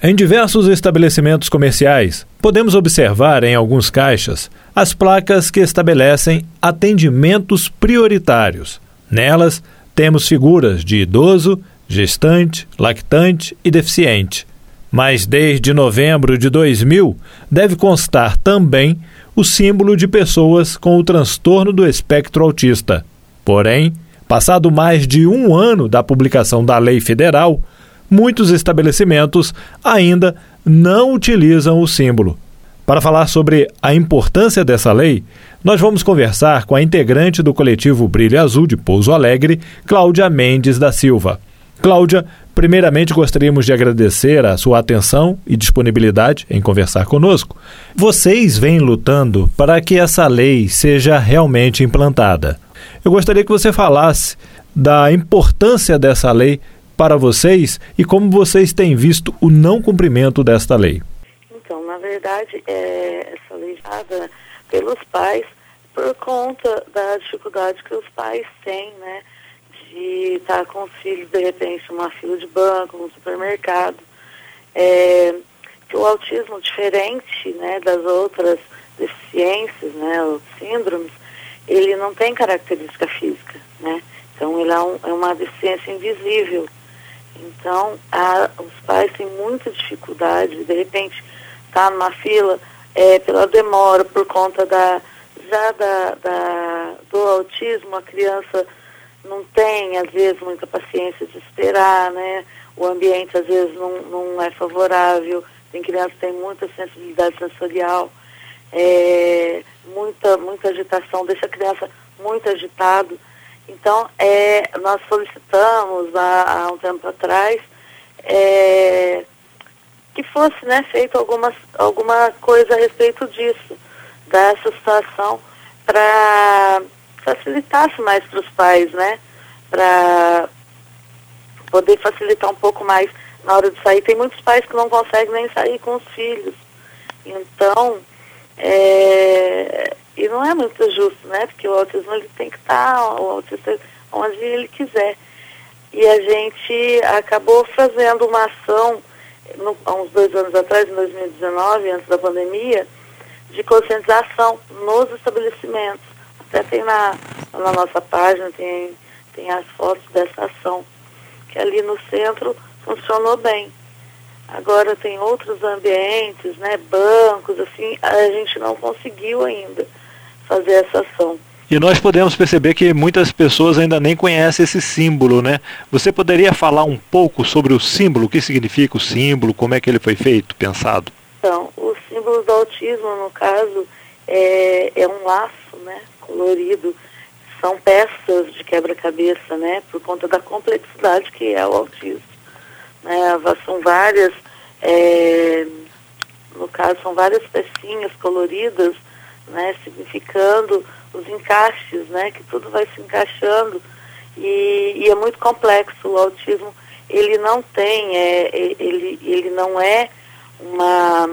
Em diversos estabelecimentos comerciais, podemos observar em alguns caixas as placas que estabelecem atendimentos prioritários. Nelas, temos figuras de idoso, gestante, lactante e deficiente. Mas desde novembro de 2000, deve constar também o símbolo de pessoas com o transtorno do espectro autista. Porém, passado mais de um ano da publicação da lei federal, muitos estabelecimentos ainda não utilizam o símbolo. Para falar sobre a importância dessa lei, nós vamos conversar com a integrante do coletivo Brilho Azul de Pouso Alegre, Cláudia Mendes da Silva. Cláudia, primeiramente gostaríamos de agradecer a sua atenção e disponibilidade em conversar conosco. Vocês vêm lutando para que essa lei seja realmente implantada. Eu gostaria que você falasse da importância dessa lei para vocês e como vocês têm visto o não cumprimento desta lei? Então, na verdade, é, essa lei dada pelos pais por conta da dificuldade que os pais têm, né, de estar com os filhos, de repente, numa fila de banco, no supermercado. É, que o autismo, diferente né, das outras deficiências, né, os síndromes, ele não tem característica física, né? Então, ele é, um, é uma deficiência invisível. Então, a, os pais têm muita dificuldade, de repente, tá numa fila é, pela demora, por conta da já da, da, do autismo, a criança não tem, às vezes, muita paciência de esperar, né? O ambiente, às vezes, não, não é favorável. Tem crianças que têm muita sensibilidade sensorial, é, muita, muita agitação, deixa a criança muito agitado. Então, é, nós solicitamos há, há um tempo atrás é, que fosse né, feito algumas, alguma coisa a respeito disso, dessa situação, para facilitasse mais para os pais, né? Para poder facilitar um pouco mais na hora de sair. Tem muitos pais que não conseguem nem sair com os filhos. Então, é, e não é muito justo, né? Porque o autismo ele tem que estar, o autista onde ele quiser. E a gente acabou fazendo uma ação no, há uns dois anos atrás, em 2019, antes da pandemia, de conscientização nos estabelecimentos. Até tem na, na nossa página, tem, tem as fotos dessa ação, que ali no centro funcionou bem. Agora tem outros ambientes, né, bancos, assim, a gente não conseguiu ainda fazer essa ação. E nós podemos perceber que muitas pessoas ainda nem conhecem esse símbolo, né? Você poderia falar um pouco sobre o símbolo, o que significa o símbolo, como é que ele foi feito, pensado? Então, o símbolo do autismo, no caso, é, é um laço, né, colorido. São peças de quebra-cabeça, né, por conta da complexidade que é o autismo. Né, são várias, é, no caso, são várias pecinhas coloridas né, significando os encaixes, né, que tudo vai se encaixando e, e, é muito complexo. O autismo ele não tem, é, ele, ele não é uma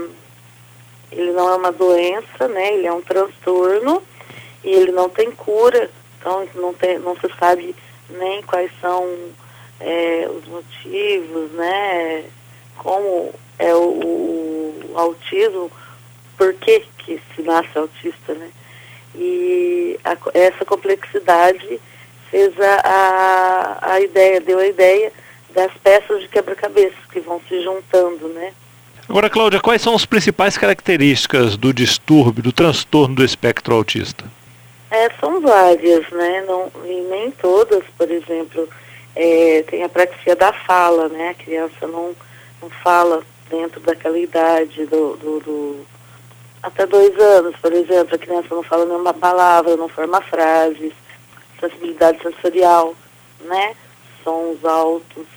ele não é uma doença, né, ele é um transtorno e ele não tem cura, então não, tem, não se sabe nem quais são é, os motivos, né, como é o, o autismo, por que, que se nasce autista, né? E a, essa complexidade fez a, a, a, ideia, deu a ideia das peças de quebra-cabeça que vão se juntando, né? Agora, Cláudia, quais são as principais características do distúrbio, do transtorno do espectro autista? É, são várias, né? Não, e nem todas, por exemplo, é, tem a praxia da fala, né? A criança não, não fala dentro daquela idade do, do, do até dois anos, por exemplo, a criança não fala nenhuma palavra, não forma frases, sensibilidade sensorial, né? Sons altos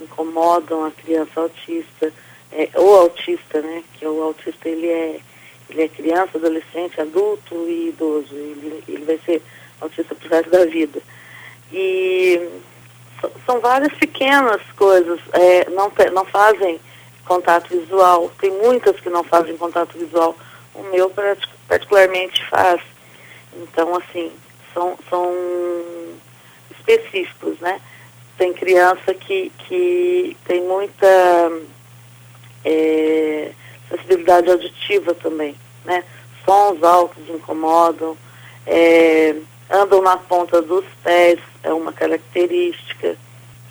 incomodam a criança autista, é, ou autista, né? Que o autista ele é, ele é criança, adolescente, adulto e idoso. Ele, ele vai ser autista pro resto da vida. E são várias pequenas coisas, é, não, não fazem contato visual, tem muitas que não fazem contato visual o meu particularmente faz. Então, assim, são, são específicos, né? Tem criança que, que tem muita é, sensibilidade auditiva também, né? Sons altos incomodam, é, andam na ponta dos pés, é uma característica.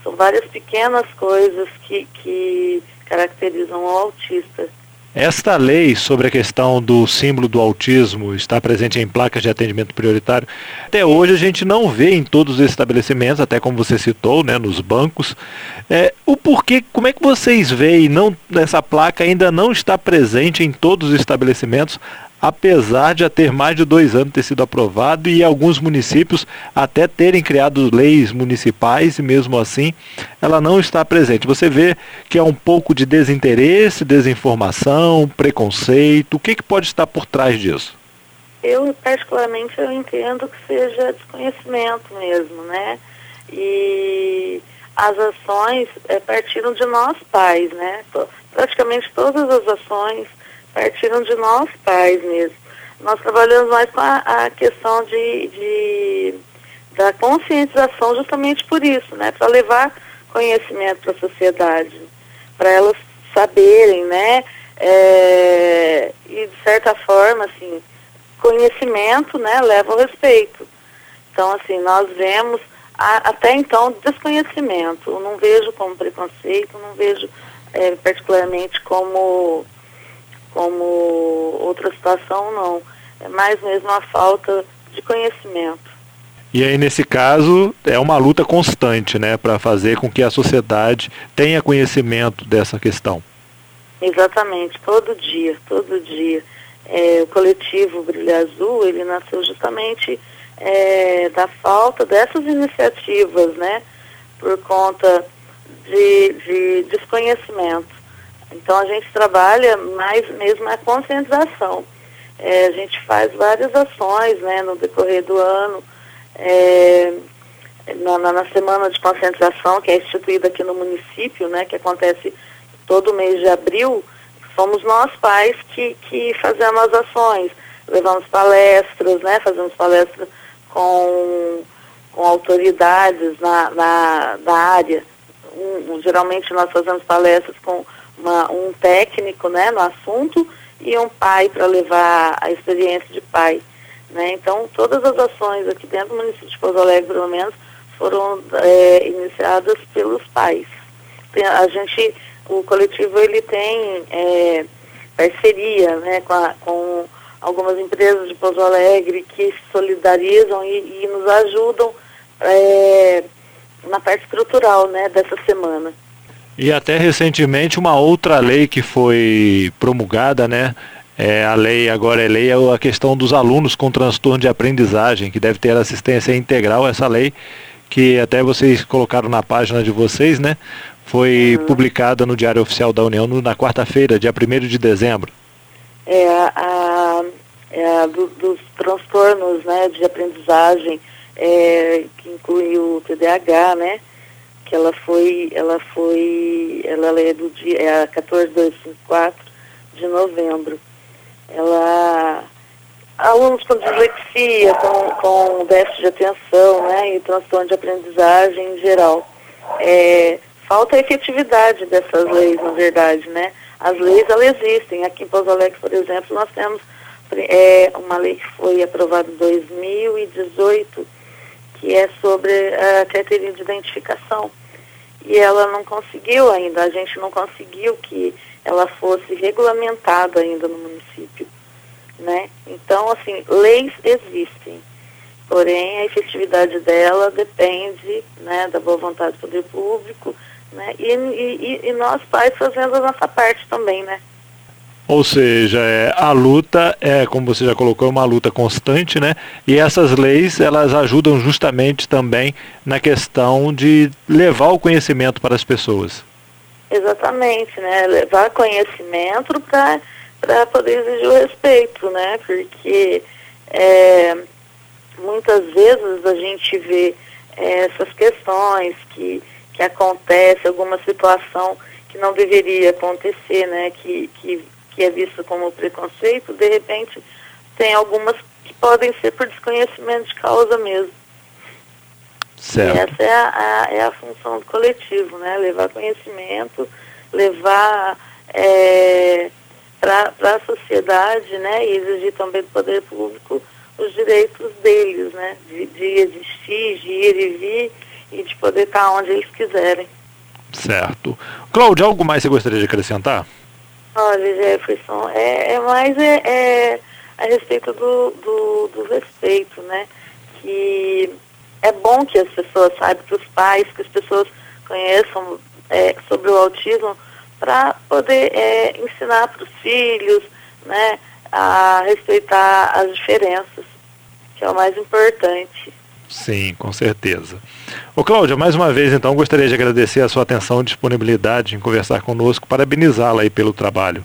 São várias pequenas coisas que, que caracterizam o autista. Esta lei sobre a questão do símbolo do autismo está presente em placas de atendimento prioritário. Até hoje a gente não vê em todos os estabelecimentos, até como você citou, né, nos bancos. É, o porquê, como é que vocês veem, não, essa placa ainda não está presente em todos os estabelecimentos, apesar de já ter mais de dois anos ter sido aprovado e alguns municípios até terem criado leis municipais e mesmo assim ela não está presente. Você vê que é um pouco de desinteresse, desinformação, preconceito. O que, que pode estar por trás disso? Eu, particularmente, eu entendo que seja desconhecimento mesmo, né? E as ações é, partiram de nós pais, né? Praticamente todas as ações partiram de nós pais mesmo. Nós trabalhamos mais com a, a questão de, de, da conscientização justamente por isso, né? Para levar conhecimento para a sociedade, para elas saberem, né? É, e de certa forma, assim, conhecimento, né, leva ao respeito. Então, assim, nós vemos a, até então desconhecimento. Eu não vejo como preconceito, não vejo é, particularmente como como outra situação, não. É mais mesmo a falta de conhecimento. E aí, nesse caso, é uma luta constante, né, para fazer com que a sociedade tenha conhecimento dessa questão. Exatamente, todo dia, todo dia. É, o coletivo Brilho Azul, ele nasceu justamente é, da falta dessas iniciativas, né, por conta de, de desconhecimento. Então a gente trabalha mais mesmo a conscientização. É, a gente faz várias ações né, no decorrer do ano. É, na, na, semana de conscientização, que é instituída aqui no município, né, que acontece todo mês de abril, somos nós pais que, que fazemos as ações. Levamos palestras, né, fazemos palestras com, com autoridades na, na, na área. Um, geralmente nós fazemos palestras com uma, um técnico né, no assunto e um pai para levar a experiência de pai. Né? Então, todas as ações aqui dentro do município de Pouso Alegre, pelo menos, foram é, iniciadas pelos pais. Tem, a gente, o coletivo, ele tem é, parceria né, com, a, com algumas empresas de Pouso Alegre que se solidarizam e, e nos ajudam é, na parte estrutural né, dessa semana. E até recentemente uma outra lei que foi promulgada, né? É, a lei agora é lei é a questão dos alunos com transtorno de aprendizagem, que deve ter assistência integral. Essa lei que até vocês colocaram na página de vocês, né? Foi uhum. publicada no Diário Oficial da União na quarta-feira, dia 1 de dezembro. É a, é a do, dos transtornos né, de aprendizagem, é, que inclui o TDAH, né? Que ela foi, ela foi, ela é do dia, é a 14254 de novembro. Ela, alunos com dislexia, com, com déficit de atenção, né, e transtorno de aprendizagem em geral. É, falta efetividade dessas leis, na verdade, né? As leis, elas existem. Aqui em Pouso Alegre, por exemplo, nós temos é, uma lei que foi aprovada em 2018, que é sobre a carteirinha de identificação e ela não conseguiu ainda, a gente não conseguiu que ela fosse regulamentada ainda no município, né? Então, assim, leis existem, porém a efetividade dela depende, né, da boa vontade do poder público, né? E, e, e nós pais fazendo a nossa parte também, né? Ou seja, é, a luta é, como você já colocou, uma luta constante, né? E essas leis, elas ajudam justamente também na questão de levar o conhecimento para as pessoas. Exatamente, né? Levar conhecimento para poder exigir o respeito, né? Porque é, muitas vezes a gente vê é, essas questões que, que acontece, alguma situação que não deveria acontecer, né? Que, que que é visto como preconceito, de repente tem algumas que podem ser por desconhecimento de causa mesmo. Certo. E essa é a, a, é a função do coletivo, né? Levar conhecimento, levar é, para a sociedade, né, e exigir também do poder público os direitos deles, né, de, de existir, de ir e vir e de poder estar onde eles quiserem. Certo. Cláudia, algo mais você gostaria de acrescentar? Olha, Jefferson, é, é mais é, é a respeito do, do, do, respeito, né? Que é bom que as pessoas saibam, que os pais, que as pessoas conheçam é, sobre o autismo, para poder é, ensinar para os filhos, né, a respeitar as diferenças, que é o mais importante. Sim, com certeza. Ô Cláudia, mais uma vez então gostaria de agradecer a sua atenção e disponibilidade em conversar conosco, parabenizá-la aí pelo trabalho.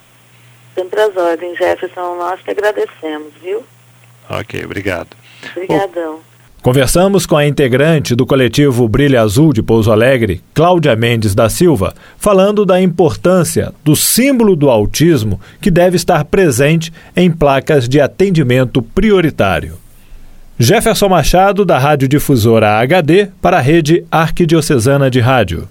Sempre as ordens, Jefferson, nós que agradecemos, viu? Ok, obrigado. Obrigadão. Conversamos com a integrante do coletivo Brilho Azul de Pouso Alegre, Cláudia Mendes da Silva, falando da importância do símbolo do autismo que deve estar presente em placas de atendimento prioritário. Jefferson Machado, da Rádio Difusora HD, para a Rede Arquidiocesana de Rádio.